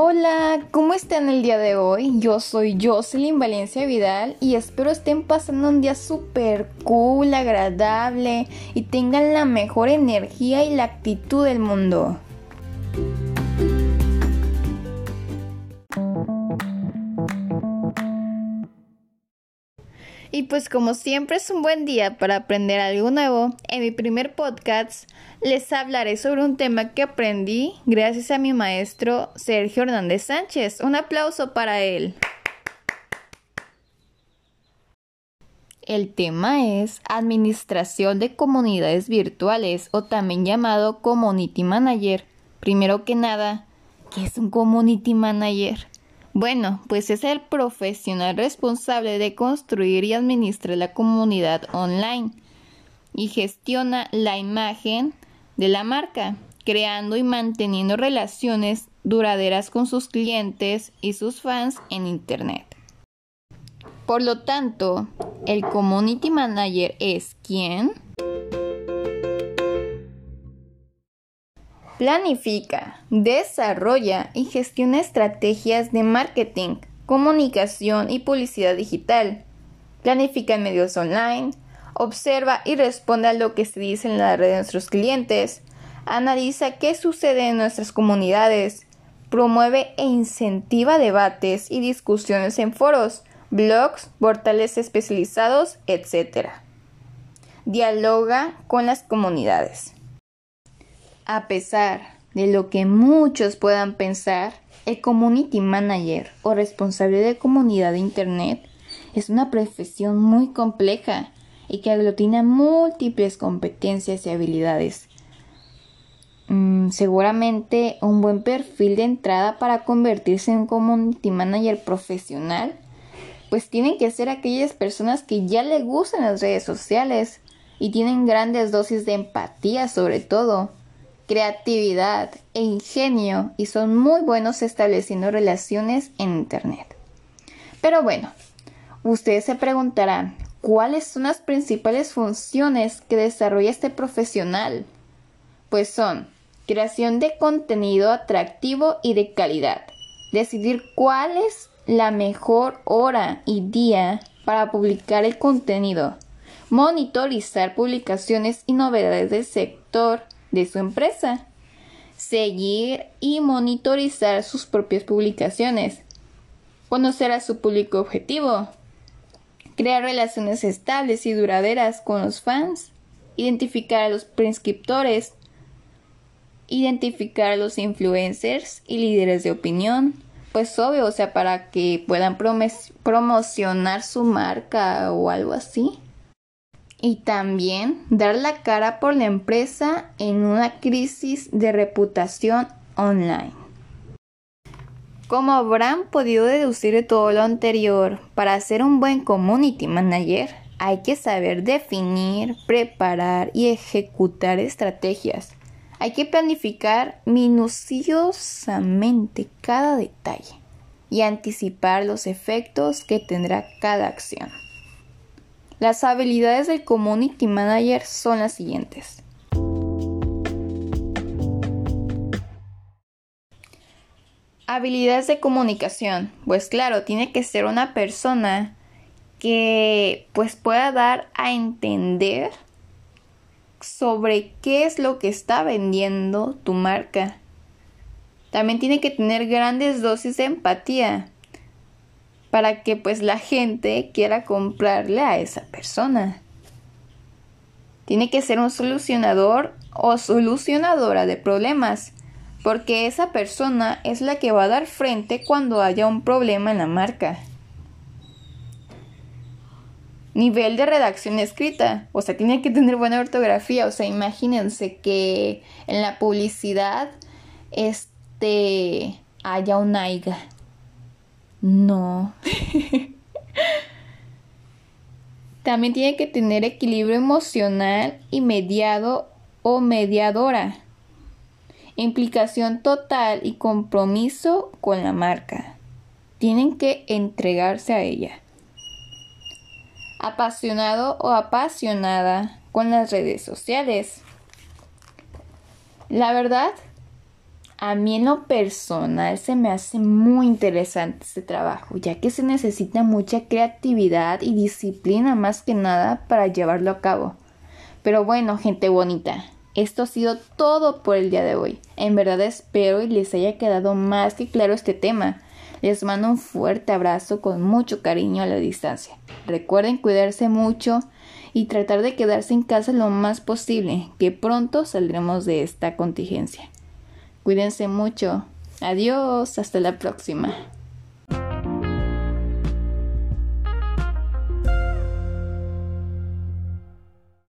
Hola, ¿cómo están el día de hoy? Yo soy Jocelyn Valencia Vidal y espero estén pasando un día súper cool, agradable y tengan la mejor energía y la actitud del mundo. Y pues como siempre es un buen día para aprender algo nuevo, en mi primer podcast les hablaré sobre un tema que aprendí gracias a mi maestro Sergio Hernández Sánchez. Un aplauso para él. El tema es Administración de Comunidades Virtuales o también llamado Community Manager. Primero que nada, ¿qué es un Community Manager? Bueno, pues es el profesional responsable de construir y administrar la comunidad online y gestiona la imagen de la marca, creando y manteniendo relaciones duraderas con sus clientes y sus fans en Internet. Por lo tanto, el Community Manager es quien planifica, desarrolla y gestiona estrategias de marketing, comunicación y publicidad digital, planifica en medios online, observa y responde a lo que se dice en la red de nuestros clientes, analiza qué sucede en nuestras comunidades, promueve e incentiva debates y discusiones en foros, blogs, portales especializados, etc. Dialoga con las comunidades. A pesar de lo que muchos puedan pensar, el Community Manager o responsable de comunidad de Internet es una profesión muy compleja y que aglutina múltiples competencias y habilidades. Mm, seguramente un buen perfil de entrada para convertirse en un community manager profesional, pues tienen que ser aquellas personas que ya le gustan las redes sociales y tienen grandes dosis de empatía sobre todo, creatividad e ingenio y son muy buenos estableciendo relaciones en Internet. Pero bueno, ustedes se preguntarán, ¿Cuáles son las principales funciones que desarrolla este profesional? Pues son creación de contenido atractivo y de calidad, decidir cuál es la mejor hora y día para publicar el contenido, monitorizar publicaciones y novedades del sector de su empresa, seguir y monitorizar sus propias publicaciones, conocer a su público objetivo, crear relaciones estables y duraderas con los fans, identificar a los prescriptores, identificar a los influencers y líderes de opinión, pues obvio, o sea, para que puedan promocionar su marca o algo así. Y también dar la cara por la empresa en una crisis de reputación online. Como habrán podido deducir de todo lo anterior, para ser un buen community manager hay que saber definir, preparar y ejecutar estrategias. Hay que planificar minuciosamente cada detalle y anticipar los efectos que tendrá cada acción. Las habilidades del community manager son las siguientes. Habilidades de comunicación. Pues claro, tiene que ser una persona que pues pueda dar a entender sobre qué es lo que está vendiendo tu marca. También tiene que tener grandes dosis de empatía para que pues la gente quiera comprarle a esa persona. Tiene que ser un solucionador o solucionadora de problemas porque esa persona es la que va a dar frente cuando haya un problema en la marca. Nivel de redacción escrita, o sea, tiene que tener buena ortografía, o sea, imagínense que en la publicidad este haya un aiga. No. También tiene que tener equilibrio emocional y mediado o mediadora implicación total y compromiso con la marca. Tienen que entregarse a ella. Apasionado o apasionada con las redes sociales. La verdad, A mí en lo personal se me hace muy interesante este trabajo, ya que se necesita mucha creatividad y disciplina más que nada para llevarlo a cabo. Pero bueno, gente bonita, esto ha sido todo por el día de hoy. En verdad espero y les haya quedado más que claro este tema. Les mando un fuerte abrazo con mucho cariño a la distancia. Recuerden cuidarse mucho y tratar de quedarse en casa lo más posible, que pronto saldremos de esta contingencia. Cuídense mucho. Adiós, hasta la próxima.